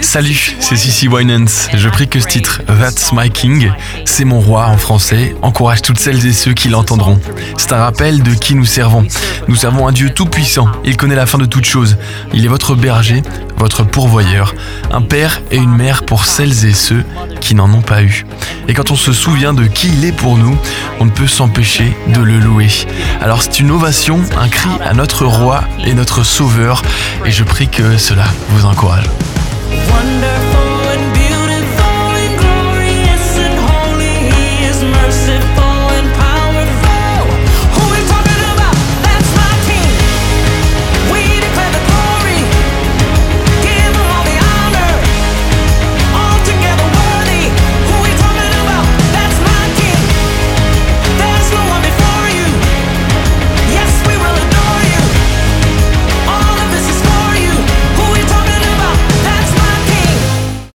Salut, c'est Sissy Winans. Je prie que ce titre, That's My King, c'est mon roi en français, encourage toutes celles et ceux qui l'entendront. C'est un rappel de qui nous servons. Nous servons un Dieu tout-puissant. Il connaît la fin de toutes choses. Il est votre berger, votre pourvoyeur, un père et une mère pour celles et ceux qui n'en ont pas eu. Et quand on se souvient de qui il est pour nous, on ne peut s'empêcher de le louer. Alors c'est une ovation, un cri à notre roi et notre sauveur, et je prie que cela vous encourage.